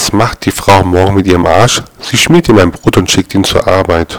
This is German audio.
Was macht die Frau morgen mit ihrem Arsch? Sie schmiert ihm ein Brot und schickt ihn zur Arbeit.